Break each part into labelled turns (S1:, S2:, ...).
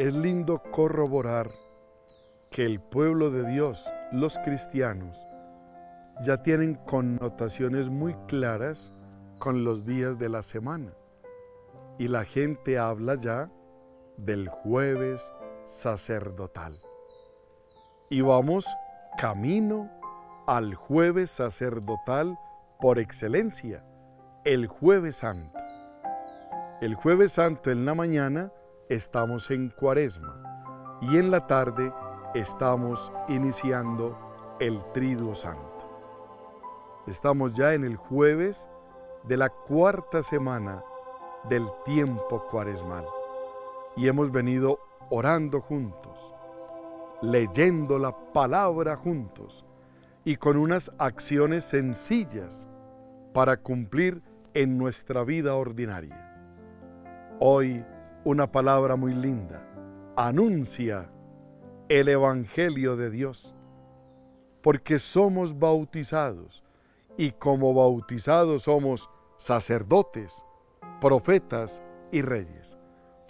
S1: Es lindo corroborar que el pueblo de Dios, los cristianos, ya tienen connotaciones muy claras con los días de la semana. Y la gente habla ya del jueves sacerdotal. Y vamos camino al jueves sacerdotal por excelencia, el jueves santo. El jueves santo en la mañana estamos en cuaresma y en la tarde estamos iniciando el triduo santo. Estamos ya en el jueves de la cuarta semana del tiempo cuaresmal y hemos venido orando juntos, leyendo la palabra juntos y con unas acciones sencillas para cumplir en nuestra vida ordinaria. Hoy una palabra muy linda, anuncia el Evangelio de Dios, porque somos bautizados y como bautizados somos sacerdotes, profetas y reyes.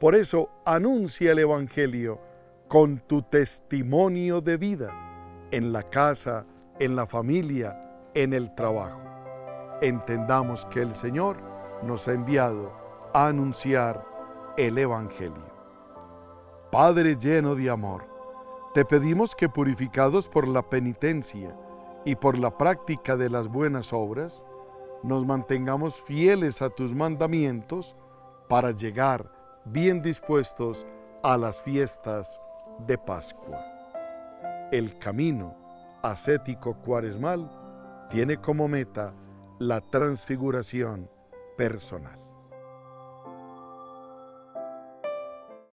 S1: Por eso anuncia el Evangelio con tu testimonio de vida en la casa, en la familia, en el trabajo. Entendamos que el Señor nos ha enviado a anunciar el Evangelio. Padre lleno de amor, te pedimos que purificados por la penitencia, y por la práctica de las buenas obras, nos mantengamos fieles a tus mandamientos para llegar bien dispuestos a las fiestas de Pascua. El camino ascético cuaresmal tiene como meta la transfiguración personal.